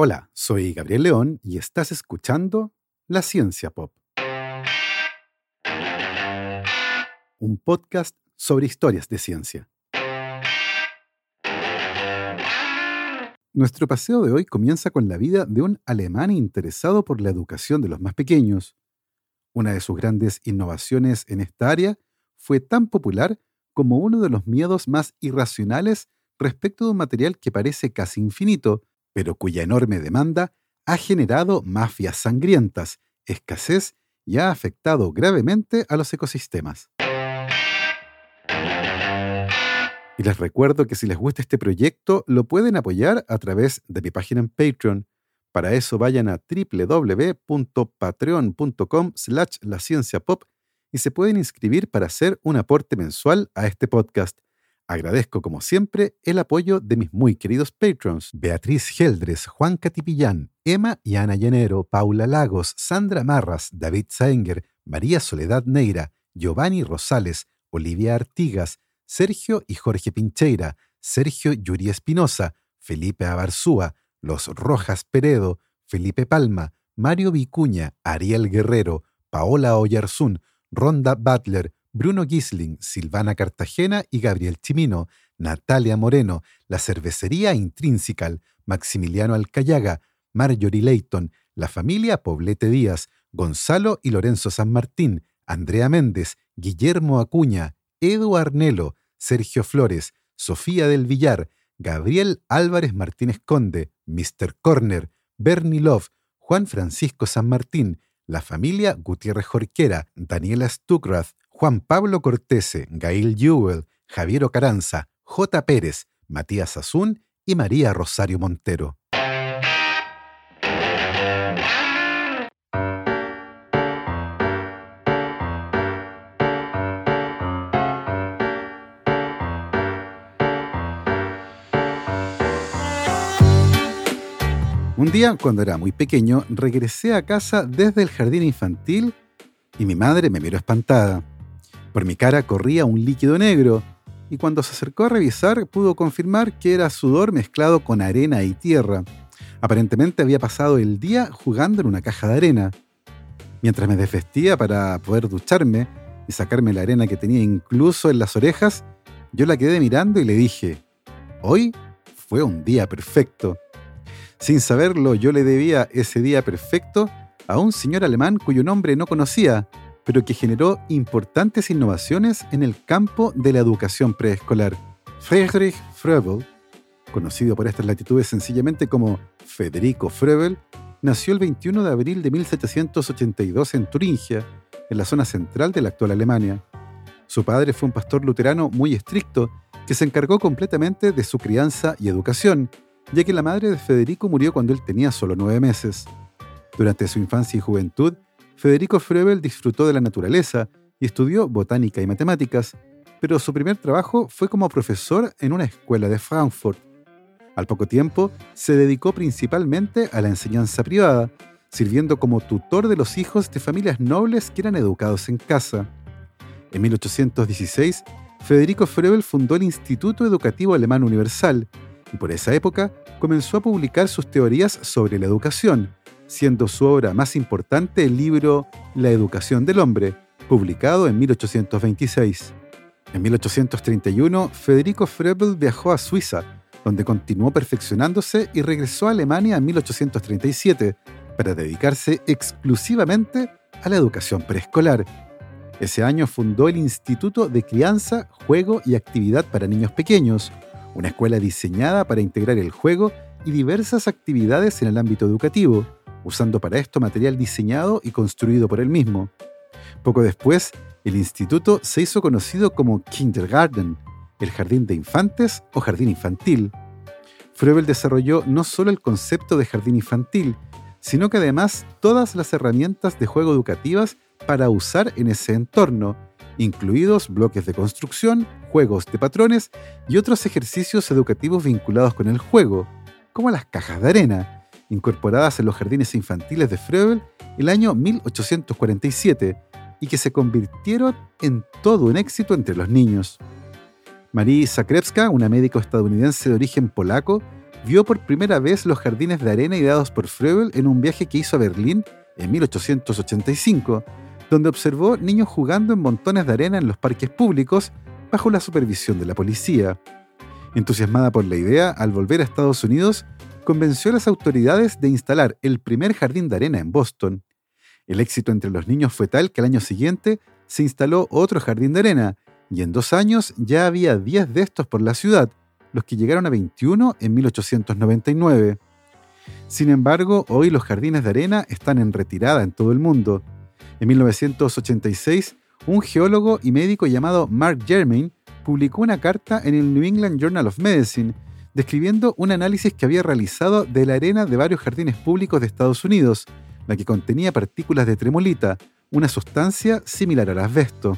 Hola, soy Gabriel León y estás escuchando La Ciencia Pop. Un podcast sobre historias de ciencia. Nuestro paseo de hoy comienza con la vida de un alemán interesado por la educación de los más pequeños. Una de sus grandes innovaciones en esta área fue tan popular como uno de los miedos más irracionales respecto de un material que parece casi infinito, pero cuya enorme demanda ha generado mafias sangrientas, escasez y ha afectado gravemente a los ecosistemas. Y les recuerdo que si les gusta este proyecto, lo pueden apoyar a través de mi página en Patreon. Para eso vayan a www.patreon.com slash la pop y se pueden inscribir para hacer un aporte mensual a este podcast. Agradezco, como siempre, el apoyo de mis muy queridos patrons: Beatriz Geldres, Juan Catipillán, Emma y Ana Llanero, Paula Lagos, Sandra Marras, David Saenger, María Soledad Neira, Giovanni Rosales, Olivia Artigas, Sergio y Jorge Pincheira, Sergio Yuri Espinosa, Felipe Abarzúa, Los Rojas Peredo, Felipe Palma, Mario Vicuña, Ariel Guerrero, Paola Oyarzún, Ronda Butler, Bruno Gisling, Silvana Cartagena y Gabriel Chimino, Natalia Moreno, La Cervecería Intrinsical, Maximiliano Alcayaga, Marjorie Leighton, La Familia Poblete Díaz, Gonzalo y Lorenzo San Martín, Andrea Méndez, Guillermo Acuña, Edu Arnelo, Sergio Flores, Sofía del Villar, Gabriel Álvarez Martínez Conde, Mr. Corner, Bernie Love, Juan Francisco San Martín, la familia Gutiérrez Jorquera, Daniela Stuckrath, Juan Pablo Cortese, Gail Jewell, Javier Ocaranza, J. Pérez, Matías Azún y María Rosario Montero. Un día, cuando era muy pequeño, regresé a casa desde el jardín infantil y mi madre me miró espantada. Por mi cara corría un líquido negro, y cuando se acercó a revisar pudo confirmar que era sudor mezclado con arena y tierra. Aparentemente había pasado el día jugando en una caja de arena. Mientras me desvestía para poder ducharme y sacarme la arena que tenía incluso en las orejas, yo la quedé mirando y le dije, hoy fue un día perfecto. Sin saberlo, yo le debía ese día perfecto a un señor alemán cuyo nombre no conocía, pero que generó importantes innovaciones en el campo de la educación preescolar. Friedrich Froebel, conocido por estas latitudes sencillamente como Federico Froebel, nació el 21 de abril de 1782 en Turingia, en la zona central de la actual Alemania. Su padre fue un pastor luterano muy estricto que se encargó completamente de su crianza y educación, ya que la madre de Federico murió cuando él tenía solo nueve meses. Durante su infancia y juventud, Federico Froebel disfrutó de la naturaleza y estudió botánica y matemáticas, pero su primer trabajo fue como profesor en una escuela de Frankfurt. Al poco tiempo, se dedicó principalmente a la enseñanza privada, sirviendo como tutor de los hijos de familias nobles que eran educados en casa. En 1816, Federico Froebel fundó el Instituto Educativo Alemán Universal y por esa época comenzó a publicar sus teorías sobre la educación, siendo su obra más importante el libro La educación del hombre, publicado en 1826. En 1831, Federico Frebel viajó a Suiza, donde continuó perfeccionándose y regresó a Alemania en 1837 para dedicarse exclusivamente a la educación preescolar. Ese año fundó el Instituto de Crianza, Juego y Actividad para Niños Pequeños, una escuela diseñada para integrar el juego y diversas actividades en el ámbito educativo, usando para esto material diseñado y construido por él mismo. Poco después, el instituto se hizo conocido como Kindergarten, el jardín de infantes o jardín infantil. Froebel desarrolló no solo el concepto de jardín infantil, sino que además todas las herramientas de juego educativas para usar en ese entorno, incluidos bloques de construcción, juegos de patrones y otros ejercicios educativos vinculados con el juego, como las cajas de arena, incorporadas en los jardines infantiles de Froebel el año 1847 y que se convirtieron en todo un éxito entre los niños. Marie Zakrewska, una médico estadounidense de origen polaco, vio por primera vez los jardines de arena ideados por Froebel en un viaje que hizo a Berlín en 1885, donde observó niños jugando en montones de arena en los parques públicos bajo la supervisión de la policía. Entusiasmada por la idea, al volver a Estados Unidos, convenció a las autoridades de instalar el primer jardín de arena en Boston. El éxito entre los niños fue tal que al año siguiente se instaló otro jardín de arena, y en dos años ya había 10 de estos por la ciudad, los que llegaron a 21 en 1899. Sin embargo, hoy los jardines de arena están en retirada en todo el mundo. En 1986, un geólogo y médico llamado Mark Germain publicó una carta en el New England Journal of Medicine describiendo un análisis que había realizado de la arena de varios jardines públicos de Estados Unidos, la que contenía partículas de tremolita, una sustancia similar al asbesto.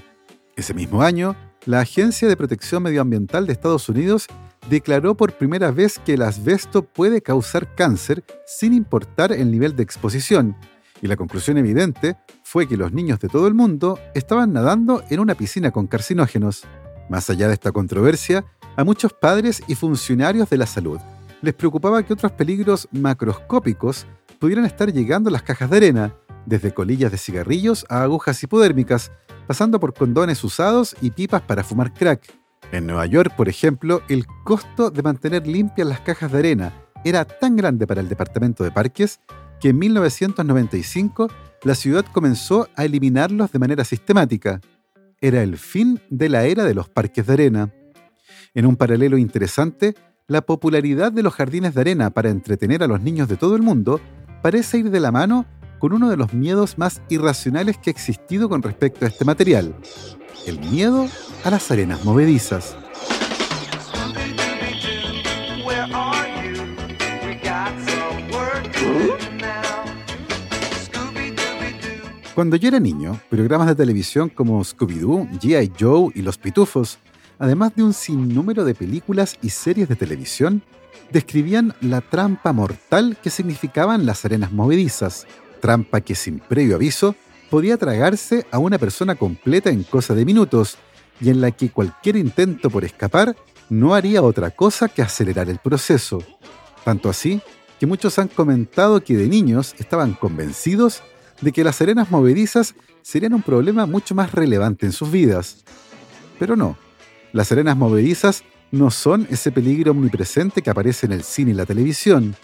Ese mismo año, la Agencia de Protección Medioambiental de Estados Unidos declaró por primera vez que el asbesto puede causar cáncer sin importar el nivel de exposición, y la conclusión evidente fue que los niños de todo el mundo estaban nadando en una piscina con carcinógenos. Más allá de esta controversia, a muchos padres y funcionarios de la salud les preocupaba que otros peligros macroscópicos pudieran estar llegando a las cajas de arena, desde colillas de cigarrillos a agujas hipodérmicas, pasando por condones usados y pipas para fumar crack. En Nueva York, por ejemplo, el costo de mantener limpias las cajas de arena era tan grande para el Departamento de Parques que en 1995 la ciudad comenzó a eliminarlos de manera sistemática. Era el fin de la era de los parques de arena. En un paralelo interesante, la popularidad de los jardines de arena para entretener a los niños de todo el mundo parece ir de la mano con uno de los miedos más irracionales que ha existido con respecto a este material, el miedo a las arenas movedizas. Cuando yo era niño, programas de televisión como Scooby-Doo, G.I. Joe y Los Pitufos, además de un sinnúmero de películas y series de televisión, describían la trampa mortal que significaban las arenas movedizas, trampa que sin previo aviso podía tragarse a una persona completa en cosa de minutos y en la que cualquier intento por escapar no haría otra cosa que acelerar el proceso. Tanto así que muchos han comentado que de niños estaban convencidos de que las arenas movedizas serían un problema mucho más relevante en sus vidas. Pero no, las arenas movedizas no son ese peligro omnipresente que aparece en el cine y la televisión.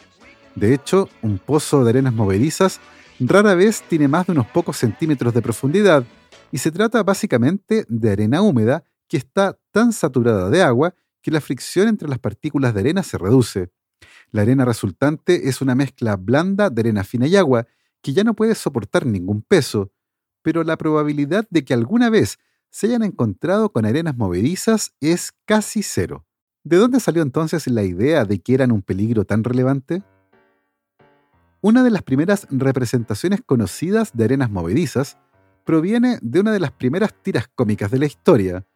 De hecho, un pozo de arenas movedizas rara vez tiene más de unos pocos centímetros de profundidad y se trata básicamente de arena húmeda que está tan saturada de agua que la fricción entre las partículas de arena se reduce. La arena resultante es una mezcla blanda de arena fina y agua que ya no puede soportar ningún peso, pero la probabilidad de que alguna vez se hayan encontrado con arenas movedizas es casi cero. ¿De dónde salió entonces la idea de que eran un peligro tan relevante? Una de las primeras representaciones conocidas de arenas movedizas proviene de una de las primeras tiras cómicas de la historia,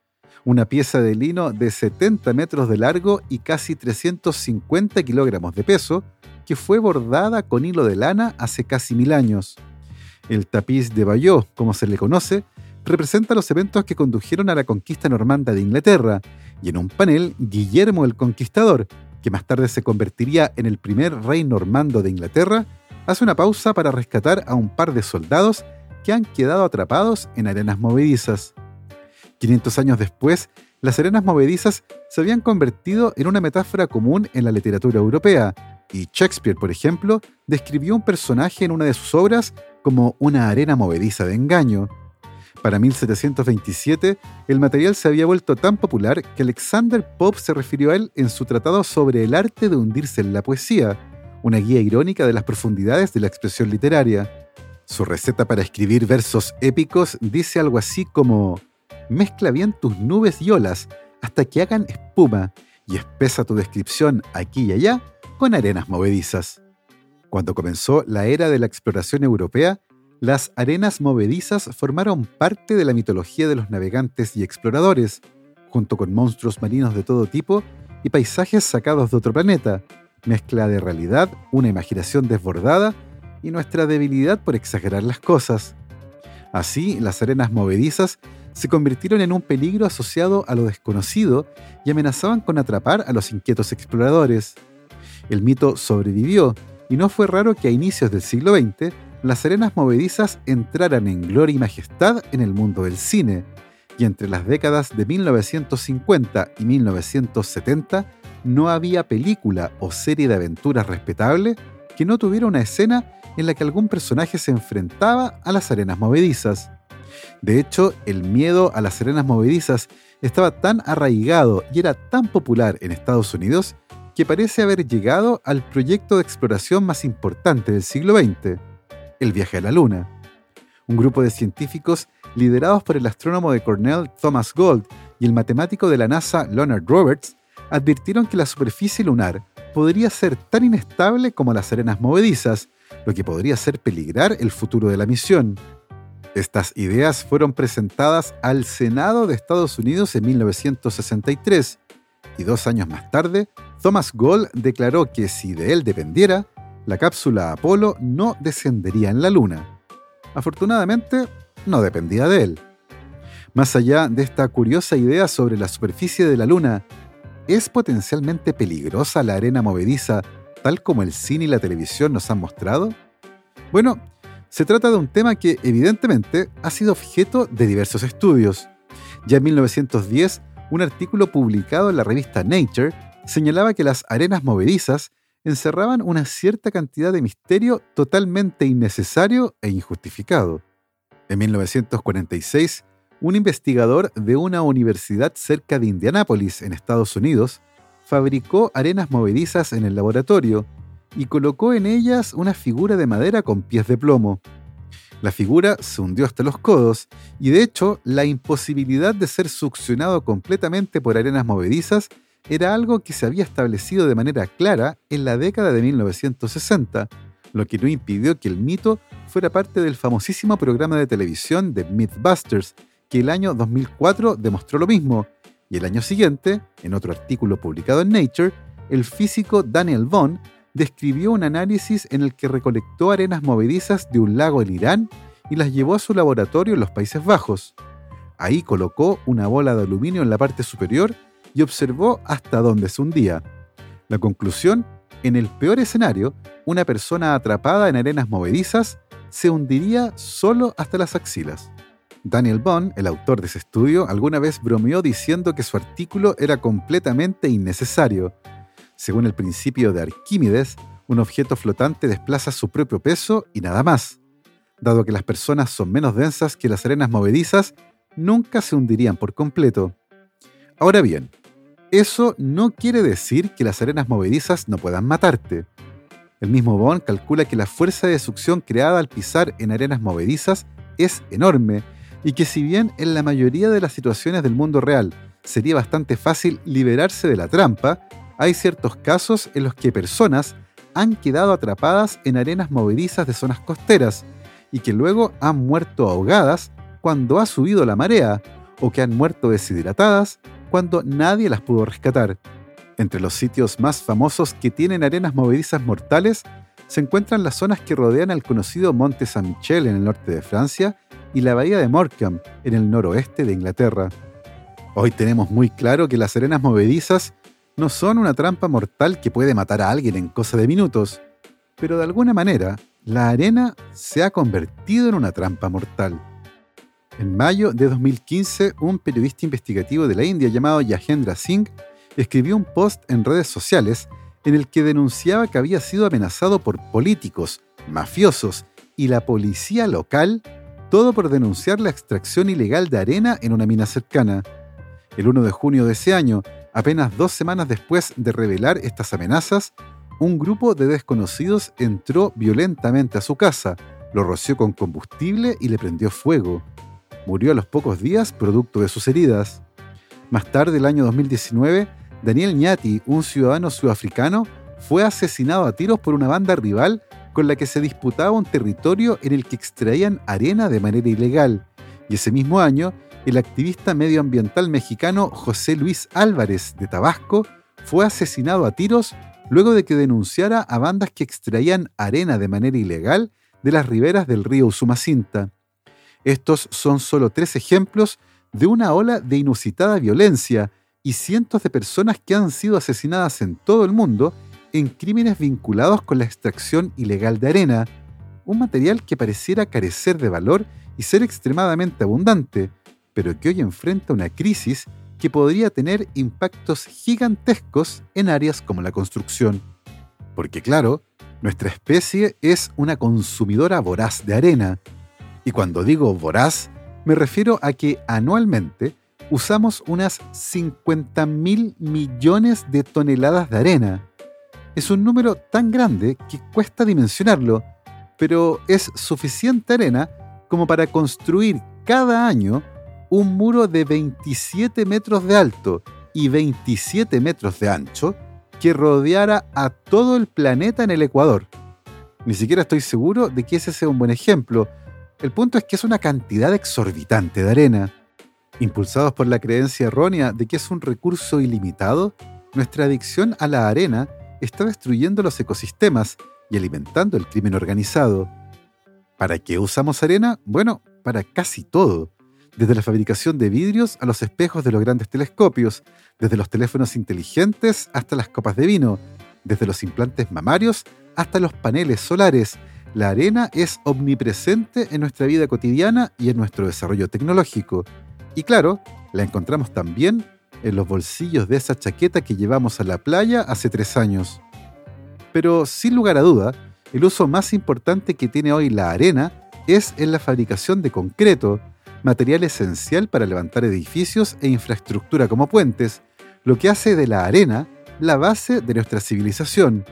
una pieza de lino de 70 metros de largo y casi 350 kilogramos de peso, que fue bordada con hilo de lana hace casi mil años. El tapiz de Bayeux, como se le conoce, representa los eventos que condujeron a la conquista normanda de Inglaterra, y en un panel, Guillermo el Conquistador, que más tarde se convertiría en el primer rey normando de Inglaterra, hace una pausa para rescatar a un par de soldados que han quedado atrapados en arenas movedizas. 500 años después, las arenas movedizas se habían convertido en una metáfora común en la literatura europea, y Shakespeare, por ejemplo, describió un personaje en una de sus obras como una arena movediza de engaño. Para 1727, el material se había vuelto tan popular que Alexander Pope se refirió a él en su tratado sobre el arte de hundirse en la poesía, una guía irónica de las profundidades de la expresión literaria. Su receta para escribir versos épicos dice algo así como, mezcla bien tus nubes y olas hasta que hagan espuma y espesa tu descripción aquí y allá con arenas movedizas. Cuando comenzó la era de la exploración europea, las arenas movedizas formaron parte de la mitología de los navegantes y exploradores, junto con monstruos marinos de todo tipo y paisajes sacados de otro planeta, mezcla de realidad, una imaginación desbordada y nuestra debilidad por exagerar las cosas. Así, las arenas movedizas se convirtieron en un peligro asociado a lo desconocido y amenazaban con atrapar a los inquietos exploradores. El mito sobrevivió y no fue raro que a inicios del siglo XX las arenas movedizas entraran en gloria y majestad en el mundo del cine, y entre las décadas de 1950 y 1970 no había película o serie de aventuras respetable que no tuviera una escena en la que algún personaje se enfrentaba a las arenas movedizas. De hecho, el miedo a las arenas movedizas estaba tan arraigado y era tan popular en Estados Unidos que parece haber llegado al proyecto de exploración más importante del siglo XX, el viaje a la Luna. Un grupo de científicos liderados por el astrónomo de Cornell Thomas Gold y el matemático de la NASA Leonard Roberts advirtieron que la superficie lunar podría ser tan inestable como las arenas movedizas, lo que podría hacer peligrar el futuro de la misión. Estas ideas fueron presentadas al Senado de Estados Unidos en 1963 y dos años más tarde, Thomas Gold declaró que si de él dependiera, la cápsula Apolo no descendería en la Luna. Afortunadamente, no dependía de él. Más allá de esta curiosa idea sobre la superficie de la Luna, ¿es potencialmente peligrosa la arena movediza tal como el cine y la televisión nos han mostrado? Bueno, se trata de un tema que evidentemente ha sido objeto de diversos estudios. Ya en 1910, un artículo publicado en la revista Nature señalaba que las arenas movedizas encerraban una cierta cantidad de misterio totalmente innecesario e injustificado. En 1946, un investigador de una universidad cerca de Indianápolis, en Estados Unidos, fabricó arenas movedizas en el laboratorio y colocó en ellas una figura de madera con pies de plomo. La figura se hundió hasta los codos y de hecho la imposibilidad de ser succionado completamente por arenas movedizas era algo que se había establecido de manera clara en la década de 1960, lo que no impidió que el mito fuera parte del famosísimo programa de televisión de Mythbusters, que el año 2004 demostró lo mismo, y el año siguiente, en otro artículo publicado en Nature, el físico Daniel Vaughan describió un análisis en el que recolectó arenas movedizas de un lago en Irán y las llevó a su laboratorio en los Países Bajos. Ahí colocó una bola de aluminio en la parte superior y observó hasta dónde se hundía. La conclusión, en el peor escenario, una persona atrapada en arenas movedizas se hundiría solo hasta las axilas. Daniel Bond, el autor de ese estudio, alguna vez bromeó diciendo que su artículo era completamente innecesario. Según el principio de Arquímedes, un objeto flotante desplaza su propio peso y nada más. Dado que las personas son menos densas que las arenas movedizas, nunca se hundirían por completo. Ahora bien, eso no quiere decir que las arenas movedizas no puedan matarte. El mismo Bond calcula que la fuerza de succión creada al pisar en arenas movedizas es enorme y que si bien en la mayoría de las situaciones del mundo real sería bastante fácil liberarse de la trampa, hay ciertos casos en los que personas han quedado atrapadas en arenas movedizas de zonas costeras y que luego han muerto ahogadas cuando ha subido la marea o que han muerto deshidratadas cuando nadie las pudo rescatar. Entre los sitios más famosos que tienen arenas movedizas mortales se encuentran las zonas que rodean al conocido Monte Saint-Michel en el norte de Francia y la bahía de Morecambe en el noroeste de Inglaterra. Hoy tenemos muy claro que las arenas movedizas no son una trampa mortal que puede matar a alguien en cosa de minutos, pero de alguna manera la arena se ha convertido en una trampa mortal. En mayo de 2015, un periodista investigativo de la India llamado Yahendra Singh escribió un post en redes sociales en el que denunciaba que había sido amenazado por políticos, mafiosos y la policía local, todo por denunciar la extracción ilegal de arena en una mina cercana. El 1 de junio de ese año, apenas dos semanas después de revelar estas amenazas, un grupo de desconocidos entró violentamente a su casa, lo roció con combustible y le prendió fuego murió a los pocos días producto de sus heridas. Más tarde, el año 2019, Daniel Ñati, un ciudadano sudafricano, fue asesinado a tiros por una banda rival con la que se disputaba un territorio en el que extraían arena de manera ilegal. Y ese mismo año, el activista medioambiental mexicano José Luis Álvarez de Tabasco fue asesinado a tiros luego de que denunciara a bandas que extraían arena de manera ilegal de las riberas del río Usumacinta. Estos son solo tres ejemplos de una ola de inusitada violencia y cientos de personas que han sido asesinadas en todo el mundo en crímenes vinculados con la extracción ilegal de arena, un material que pareciera carecer de valor y ser extremadamente abundante, pero que hoy enfrenta una crisis que podría tener impactos gigantescos en áreas como la construcción. Porque claro, nuestra especie es una consumidora voraz de arena. Y cuando digo voraz, me refiero a que anualmente usamos unas 50 mil millones de toneladas de arena. Es un número tan grande que cuesta dimensionarlo, pero es suficiente arena como para construir cada año un muro de 27 metros de alto y 27 metros de ancho que rodeara a todo el planeta en el Ecuador. Ni siquiera estoy seguro de que ese sea un buen ejemplo. El punto es que es una cantidad exorbitante de arena. Impulsados por la creencia errónea de que es un recurso ilimitado, nuestra adicción a la arena está destruyendo los ecosistemas y alimentando el crimen organizado. ¿Para qué usamos arena? Bueno, para casi todo. Desde la fabricación de vidrios a los espejos de los grandes telescopios, desde los teléfonos inteligentes hasta las copas de vino, desde los implantes mamarios hasta los paneles solares, la arena es omnipresente en nuestra vida cotidiana y en nuestro desarrollo tecnológico. Y claro, la encontramos también en los bolsillos de esa chaqueta que llevamos a la playa hace tres años. Pero sin lugar a duda, el uso más importante que tiene hoy la arena es en la fabricación de concreto, material esencial para levantar edificios e infraestructura como puentes, lo que hace de la arena la base de nuestra civilización.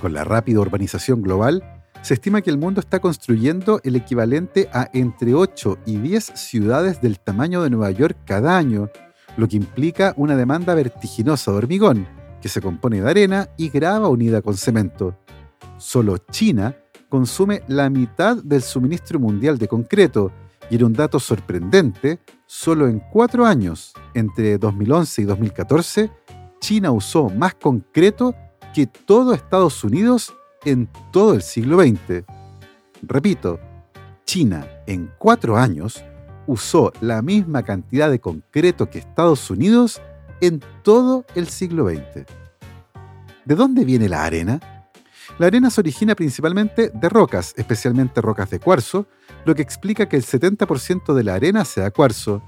Con la rápida urbanización global, se estima que el mundo está construyendo el equivalente a entre 8 y 10 ciudades del tamaño de Nueva York cada año, lo que implica una demanda vertiginosa de hormigón, que se compone de arena y grava unida con cemento. Solo China consume la mitad del suministro mundial de concreto, y en un dato sorprendente, solo en cuatro años, entre 2011 y 2014, China usó más concreto que todo Estados Unidos en todo el siglo XX. Repito, China en cuatro años usó la misma cantidad de concreto que Estados Unidos en todo el siglo XX. ¿De dónde viene la arena? La arena se origina principalmente de rocas, especialmente rocas de cuarzo, lo que explica que el 70% de la arena sea cuarzo.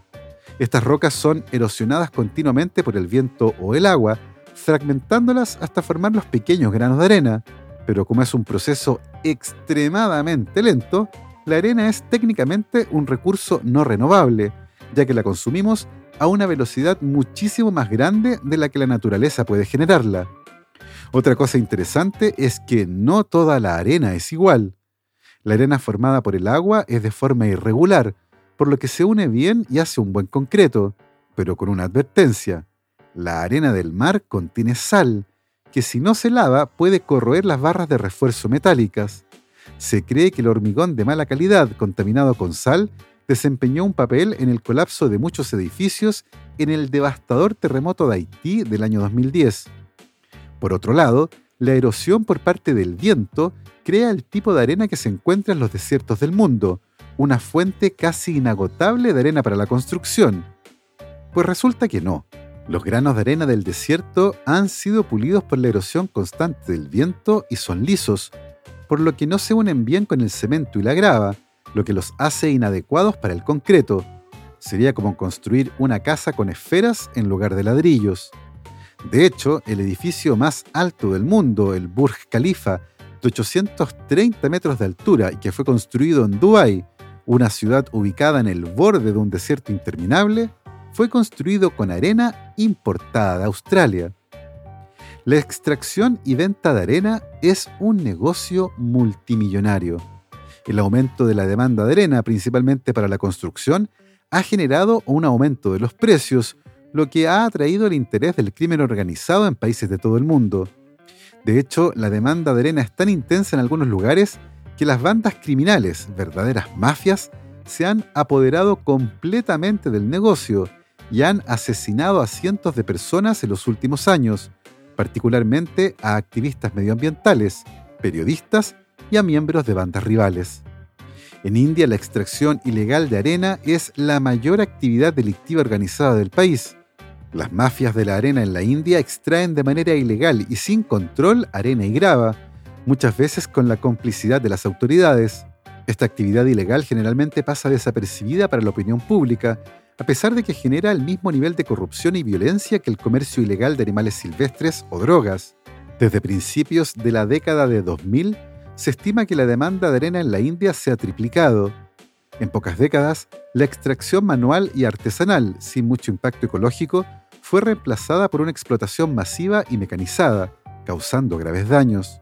Estas rocas son erosionadas continuamente por el viento o el agua, fragmentándolas hasta formar los pequeños granos de arena, pero como es un proceso extremadamente lento, la arena es técnicamente un recurso no renovable, ya que la consumimos a una velocidad muchísimo más grande de la que la naturaleza puede generarla. Otra cosa interesante es que no toda la arena es igual. La arena formada por el agua es de forma irregular, por lo que se une bien y hace un buen concreto, pero con una advertencia. La arena del mar contiene sal, que si no se lava puede corroer las barras de refuerzo metálicas. Se cree que el hormigón de mala calidad contaminado con sal desempeñó un papel en el colapso de muchos edificios en el devastador terremoto de Haití del año 2010. Por otro lado, la erosión por parte del viento crea el tipo de arena que se encuentra en los desiertos del mundo, una fuente casi inagotable de arena para la construcción. Pues resulta que no. Los granos de arena del desierto han sido pulidos por la erosión constante del viento y son lisos, por lo que no se unen bien con el cemento y la grava, lo que los hace inadecuados para el concreto. Sería como construir una casa con esferas en lugar de ladrillos. De hecho, el edificio más alto del mundo, el Burj Khalifa, de 830 metros de altura y que fue construido en Dubái, una ciudad ubicada en el borde de un desierto interminable, fue construido con arena importada de Australia. La extracción y venta de arena es un negocio multimillonario. El aumento de la demanda de arena, principalmente para la construcción, ha generado un aumento de los precios, lo que ha atraído el interés del crimen organizado en países de todo el mundo. De hecho, la demanda de arena es tan intensa en algunos lugares que las bandas criminales, verdaderas mafias, se han apoderado completamente del negocio y han asesinado a cientos de personas en los últimos años, particularmente a activistas medioambientales, periodistas y a miembros de bandas rivales. En India la extracción ilegal de arena es la mayor actividad delictiva organizada del país. Las mafias de la arena en la India extraen de manera ilegal y sin control arena y grava, muchas veces con la complicidad de las autoridades. Esta actividad ilegal generalmente pasa desapercibida para la opinión pública, a pesar de que genera el mismo nivel de corrupción y violencia que el comercio ilegal de animales silvestres o drogas. Desde principios de la década de 2000, se estima que la demanda de arena en la India se ha triplicado. En pocas décadas, la extracción manual y artesanal, sin mucho impacto ecológico, fue reemplazada por una explotación masiva y mecanizada, causando graves daños.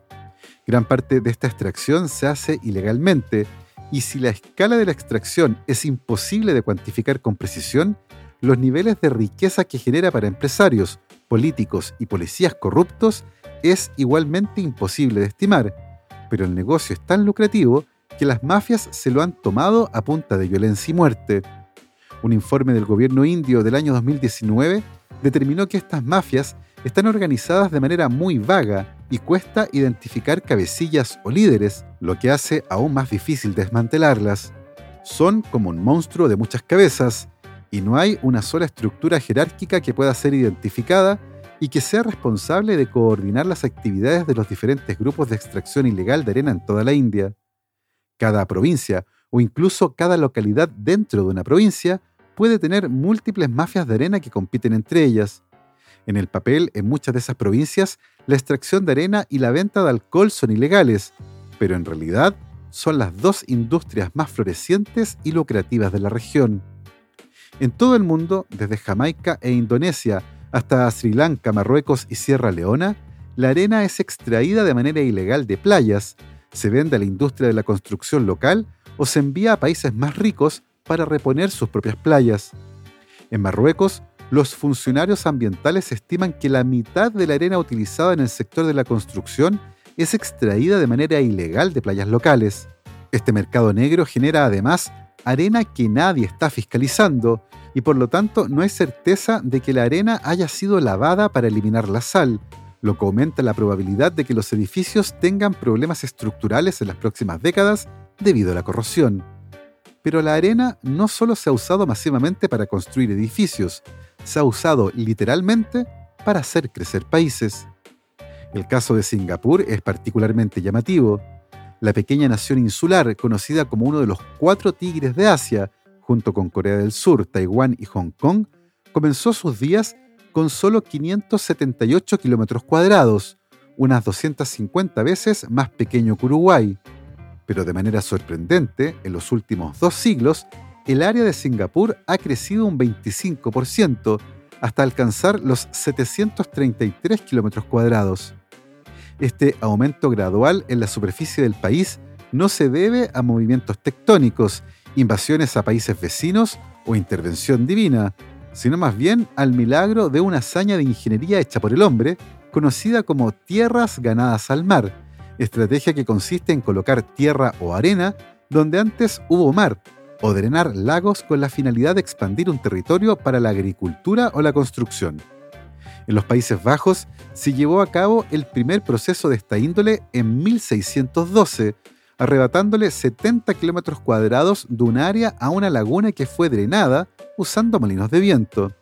Gran parte de esta extracción se hace ilegalmente, y si la escala de la extracción es imposible de cuantificar con precisión, los niveles de riqueza que genera para empresarios, políticos y policías corruptos es igualmente imposible de estimar, pero el negocio es tan lucrativo que las mafias se lo han tomado a punta de violencia y muerte. Un informe del gobierno indio del año 2019 determinó que estas mafias están organizadas de manera muy vaga y cuesta identificar cabecillas o líderes, lo que hace aún más difícil desmantelarlas. Son como un monstruo de muchas cabezas, y no hay una sola estructura jerárquica que pueda ser identificada y que sea responsable de coordinar las actividades de los diferentes grupos de extracción ilegal de arena en toda la India. Cada provincia, o incluso cada localidad dentro de una provincia, puede tener múltiples mafias de arena que compiten entre ellas. En el papel, en muchas de esas provincias, la extracción de arena y la venta de alcohol son ilegales, pero en realidad son las dos industrias más florecientes y lucrativas de la región. En todo el mundo, desde Jamaica e Indonesia hasta Sri Lanka, Marruecos y Sierra Leona, la arena es extraída de manera ilegal de playas, se vende a la industria de la construcción local o se envía a países más ricos para reponer sus propias playas. En Marruecos, los funcionarios ambientales estiman que la mitad de la arena utilizada en el sector de la construcción es extraída de manera ilegal de playas locales. Este mercado negro genera además arena que nadie está fiscalizando y por lo tanto no hay certeza de que la arena haya sido lavada para eliminar la sal, lo que aumenta la probabilidad de que los edificios tengan problemas estructurales en las próximas décadas debido a la corrosión. Pero la arena no solo se ha usado masivamente para construir edificios, se ha usado literalmente para hacer crecer países. El caso de Singapur es particularmente llamativo. La pequeña nación insular, conocida como uno de los cuatro tigres de Asia, junto con Corea del Sur, Taiwán y Hong Kong, comenzó sus días con solo 578 kilómetros cuadrados, unas 250 veces más pequeño que Uruguay pero de manera sorprendente, en los últimos dos siglos, el área de Singapur ha crecido un 25%, hasta alcanzar los 733 kilómetros cuadrados. Este aumento gradual en la superficie del país no se debe a movimientos tectónicos, invasiones a países vecinos o intervención divina, sino más bien al milagro de una hazaña de ingeniería hecha por el hombre, conocida como tierras ganadas al mar, estrategia que consiste en colocar tierra o arena donde antes hubo mar, o drenar lagos con la finalidad de expandir un territorio para la agricultura o la construcción. En los Países Bajos se llevó a cabo el primer proceso de esta índole en 1612, arrebatándole 70 kilómetros cuadrados de un área a una laguna que fue drenada usando molinos de viento.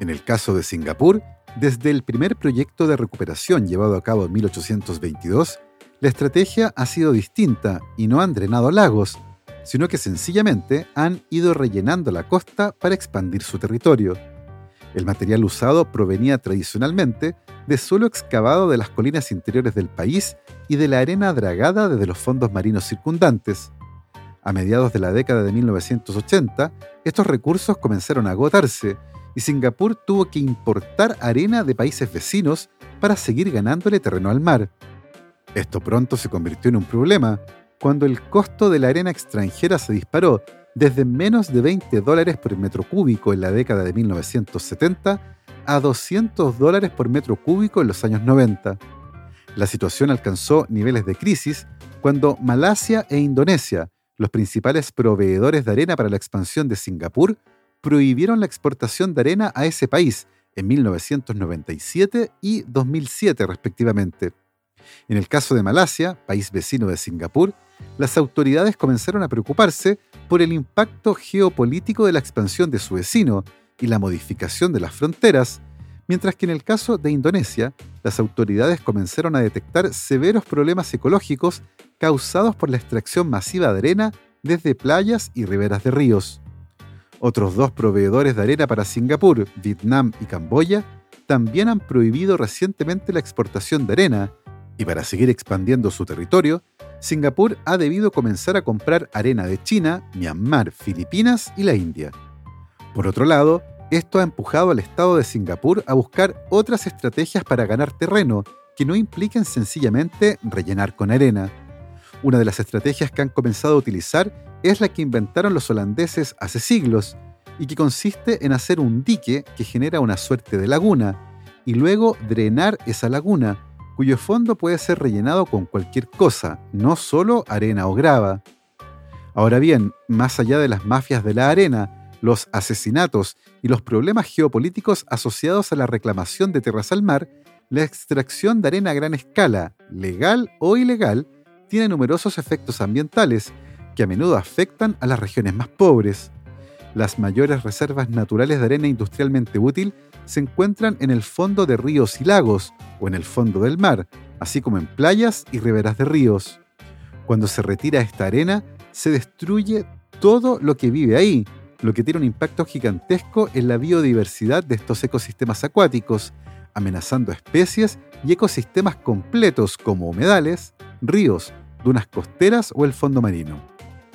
En el caso de Singapur, desde el primer proyecto de recuperación llevado a cabo en 1822, la estrategia ha sido distinta y no han drenado lagos, sino que sencillamente han ido rellenando la costa para expandir su territorio. El material usado provenía tradicionalmente de suelo excavado de las colinas interiores del país y de la arena dragada desde los fondos marinos circundantes. A mediados de la década de 1980, estos recursos comenzaron a agotarse y Singapur tuvo que importar arena de países vecinos para seguir ganándole terreno al mar. Esto pronto se convirtió en un problema cuando el costo de la arena extranjera se disparó desde menos de 20 dólares por metro cúbico en la década de 1970 a 200 dólares por metro cúbico en los años 90. La situación alcanzó niveles de crisis cuando Malasia e Indonesia, los principales proveedores de arena para la expansión de Singapur, prohibieron la exportación de arena a ese país en 1997 y 2007 respectivamente. En el caso de Malasia, país vecino de Singapur, las autoridades comenzaron a preocuparse por el impacto geopolítico de la expansión de su vecino y la modificación de las fronteras, mientras que en el caso de Indonesia, las autoridades comenzaron a detectar severos problemas ecológicos causados por la extracción masiva de arena desde playas y riberas de ríos. Otros dos proveedores de arena para Singapur, Vietnam y Camboya, también han prohibido recientemente la exportación de arena, y para seguir expandiendo su territorio, Singapur ha debido comenzar a comprar arena de China, Myanmar, Filipinas y la India. Por otro lado, esto ha empujado al Estado de Singapur a buscar otras estrategias para ganar terreno que no impliquen sencillamente rellenar con arena. Una de las estrategias que han comenzado a utilizar es la que inventaron los holandeses hace siglos y que consiste en hacer un dique que genera una suerte de laguna y luego drenar esa laguna, cuyo fondo puede ser rellenado con cualquier cosa, no solo arena o grava. Ahora bien, más allá de las mafias de la arena, los asesinatos y los problemas geopolíticos asociados a la reclamación de tierras al mar, la extracción de arena a gran escala, legal o ilegal, tiene numerosos efectos ambientales que a menudo afectan a las regiones más pobres. Las mayores reservas naturales de arena industrialmente útil se encuentran en el fondo de ríos y lagos o en el fondo del mar, así como en playas y riberas de ríos. Cuando se retira esta arena, se destruye todo lo que vive ahí, lo que tiene un impacto gigantesco en la biodiversidad de estos ecosistemas acuáticos, amenazando especies y ecosistemas completos como humedales, ríos, dunas costeras o el fondo marino.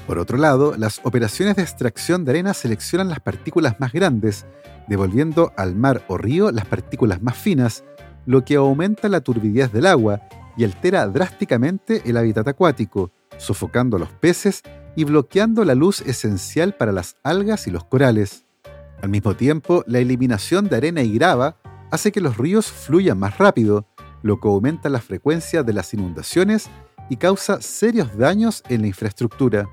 Por otro lado, las operaciones de extracción de arena seleccionan las partículas más grandes, devolviendo al mar o río las partículas más finas, lo que aumenta la turbidez del agua y altera drásticamente el hábitat acuático, sofocando a los peces y bloqueando la luz esencial para las algas y los corales. Al mismo tiempo, la eliminación de arena y grava hace que los ríos fluyan más rápido, lo que aumenta la frecuencia de las inundaciones y causa serios daños en la infraestructura.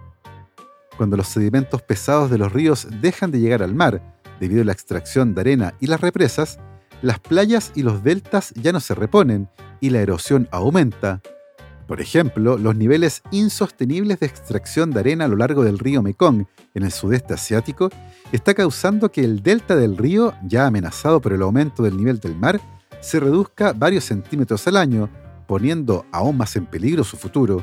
Cuando los sedimentos pesados de los ríos dejan de llegar al mar debido a la extracción de arena y las represas, las playas y los deltas ya no se reponen y la erosión aumenta. Por ejemplo, los niveles insostenibles de extracción de arena a lo largo del río Mekong en el sudeste asiático está causando que el delta del río, ya amenazado por el aumento del nivel del mar, se reduzca varios centímetros al año, poniendo aún más en peligro su futuro.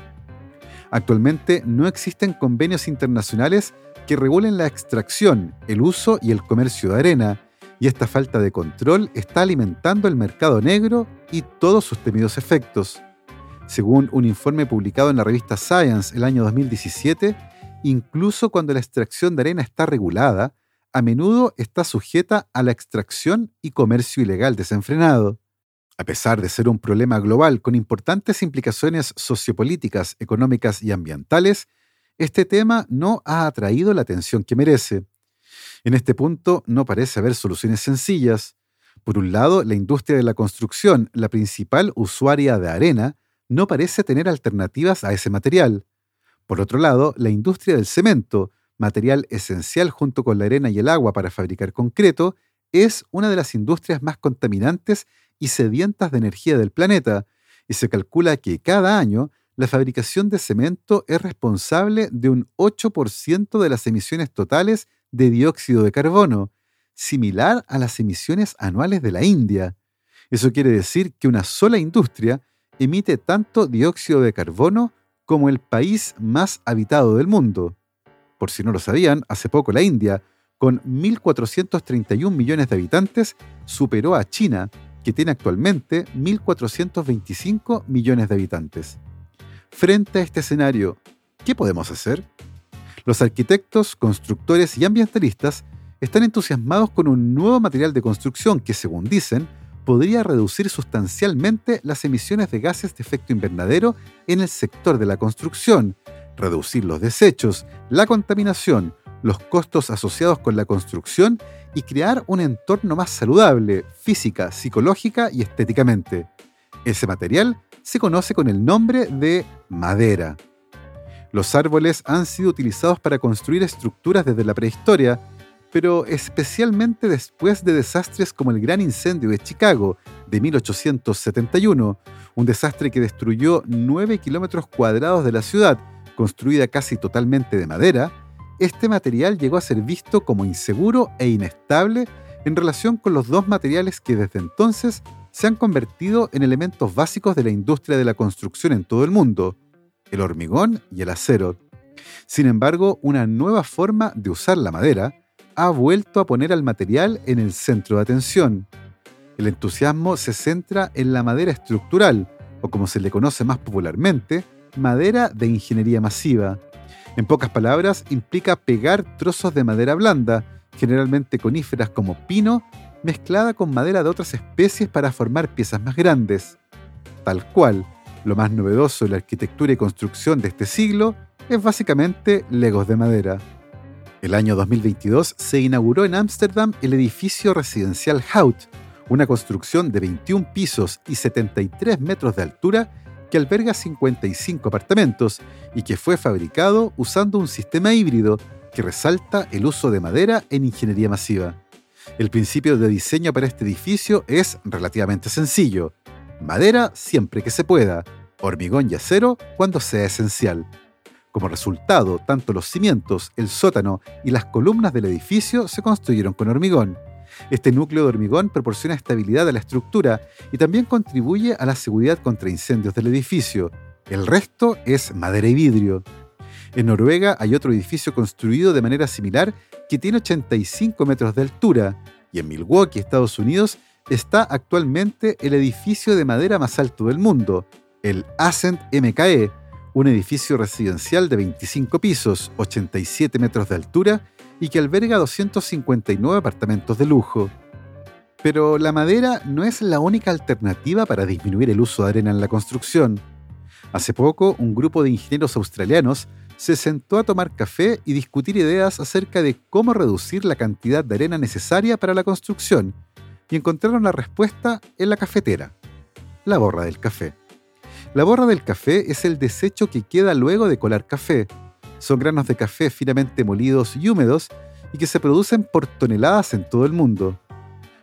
Actualmente no existen convenios internacionales que regulen la extracción, el uso y el comercio de arena, y esta falta de control está alimentando el mercado negro y todos sus temidos efectos. Según un informe publicado en la revista Science el año 2017, incluso cuando la extracción de arena está regulada, a menudo está sujeta a la extracción y comercio ilegal desenfrenado. A pesar de ser un problema global con importantes implicaciones sociopolíticas, económicas y ambientales, este tema no ha atraído la atención que merece. En este punto no parece haber soluciones sencillas. Por un lado, la industria de la construcción, la principal usuaria de arena, no parece tener alternativas a ese material. Por otro lado, la industria del cemento, material esencial junto con la arena y el agua para fabricar concreto, es una de las industrias más contaminantes y sedientas de energía del planeta, y se calcula que cada año la fabricación de cemento es responsable de un 8% de las emisiones totales de dióxido de carbono, similar a las emisiones anuales de la India. Eso quiere decir que una sola industria emite tanto dióxido de carbono como el país más habitado del mundo. Por si no lo sabían, hace poco la India, con 1.431 millones de habitantes, superó a China que tiene actualmente 1.425 millones de habitantes. Frente a este escenario, ¿qué podemos hacer? Los arquitectos, constructores y ambientalistas están entusiasmados con un nuevo material de construcción que, según dicen, podría reducir sustancialmente las emisiones de gases de efecto invernadero en el sector de la construcción, reducir los desechos, la contaminación, los costos asociados con la construcción y crear un entorno más saludable, física, psicológica y estéticamente. Ese material se conoce con el nombre de madera. Los árboles han sido utilizados para construir estructuras desde la prehistoria, pero especialmente después de desastres como el Gran Incendio de Chicago de 1871, un desastre que destruyó 9 kilómetros cuadrados de la ciudad, construida casi totalmente de madera, este material llegó a ser visto como inseguro e inestable en relación con los dos materiales que desde entonces se han convertido en elementos básicos de la industria de la construcción en todo el mundo, el hormigón y el acero. Sin embargo, una nueva forma de usar la madera ha vuelto a poner al material en el centro de atención. El entusiasmo se centra en la madera estructural, o como se le conoce más popularmente, madera de ingeniería masiva. En pocas palabras, implica pegar trozos de madera blanda, generalmente coníferas como pino, mezclada con madera de otras especies para formar piezas más grandes. Tal cual, lo más novedoso en la arquitectura y construcción de este siglo es básicamente legos de madera. El año 2022 se inauguró en Ámsterdam el edificio residencial Hout, una construcción de 21 pisos y 73 metros de altura que alberga 55 apartamentos y que fue fabricado usando un sistema híbrido que resalta el uso de madera en ingeniería masiva. El principio de diseño para este edificio es relativamente sencillo. Madera siempre que se pueda, hormigón y acero cuando sea esencial. Como resultado, tanto los cimientos, el sótano y las columnas del edificio se construyeron con hormigón. Este núcleo de hormigón proporciona estabilidad a la estructura y también contribuye a la seguridad contra incendios del edificio. El resto es madera y vidrio. En Noruega hay otro edificio construido de manera similar que tiene 85 metros de altura, y en Milwaukee, Estados Unidos, está actualmente el edificio de madera más alto del mundo, el Ascent MKE, un edificio residencial de 25 pisos, 87 metros de altura y que alberga 259 apartamentos de lujo. Pero la madera no es la única alternativa para disminuir el uso de arena en la construcción. Hace poco, un grupo de ingenieros australianos se sentó a tomar café y discutir ideas acerca de cómo reducir la cantidad de arena necesaria para la construcción, y encontraron la respuesta en la cafetera, la borra del café. La borra del café es el desecho que queda luego de colar café. Son granos de café finamente molidos y húmedos y que se producen por toneladas en todo el mundo.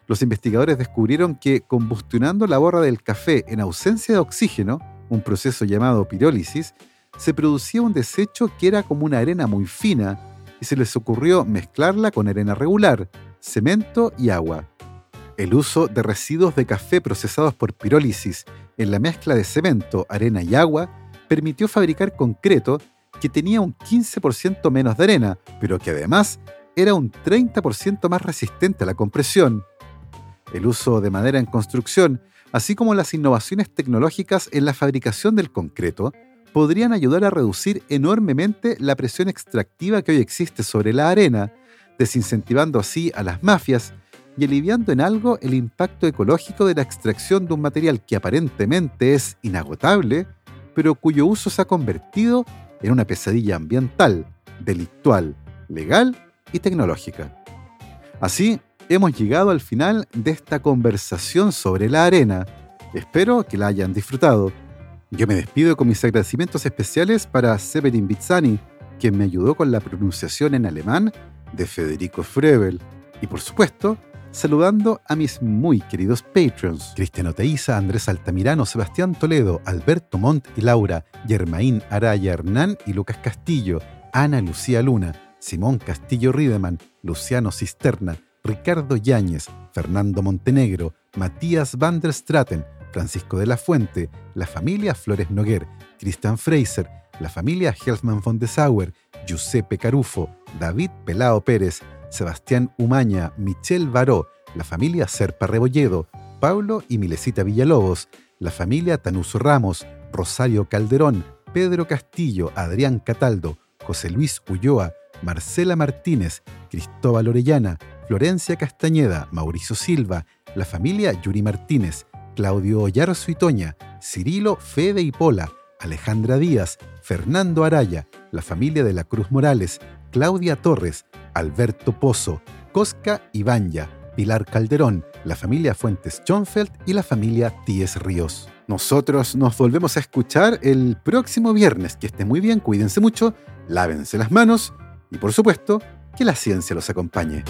Los investigadores descubrieron que combustionando la borra del café en ausencia de oxígeno, un proceso llamado pirólisis, se producía un desecho que era como una arena muy fina y se les ocurrió mezclarla con arena regular, cemento y agua. El uso de residuos de café procesados por pirólisis en la mezcla de cemento, arena y agua permitió fabricar concreto que tenía un 15% menos de arena, pero que además era un 30% más resistente a la compresión. El uso de madera en construcción, así como las innovaciones tecnológicas en la fabricación del concreto, podrían ayudar a reducir enormemente la presión extractiva que hoy existe sobre la arena, desincentivando así a las mafias y aliviando en algo el impacto ecológico de la extracción de un material que aparentemente es inagotable, pero cuyo uso se ha convertido en una pesadilla ambiental, delictual, legal y tecnológica. Así, hemos llegado al final de esta conversación sobre la arena. Espero que la hayan disfrutado. Yo me despido con mis agradecimientos especiales para Severin Bizzani, quien me ayudó con la pronunciación en alemán de Federico Frebel. Y por supuesto, saludando a mis muy queridos patrons, Cristiano Teiza, Andrés Altamirano, Sebastián Toledo, Alberto Montt y Laura, Germaín Araya Hernán y Lucas Castillo, Ana Lucía Luna, Simón Castillo Riedemann, Luciano Cisterna, Ricardo Yáñez, Fernando Montenegro, Matías van der Straten, Francisco de la Fuente, la familia Flores Noguer, Christian Fraser, la familia Helfman von de Sauer, Giuseppe Carufo, David Pelao Pérez, Sebastián Umaña, Michelle Baró, la familia Serpa Rebolledo, Pablo y Milesita Villalobos, la familia Tanuso Ramos, Rosario Calderón, Pedro Castillo, Adrián Cataldo, José Luis Ulloa, Marcela Martínez, Cristóbal Orellana, Florencia Castañeda, Mauricio Silva, la familia Yuri Martínez, Claudio Ollarzo y Toña, Cirilo Fede y Pola, Alejandra Díaz, Fernando Araya, la familia de la Cruz Morales, Claudia Torres, Alberto Pozo, Cosca Ibanya, Pilar Calderón, la familia Fuentes Schoenfeld y la familia Tíes Ríos. Nosotros nos volvemos a escuchar el próximo viernes. Que esté muy bien, cuídense mucho, lávense las manos y por supuesto, que la ciencia los acompañe.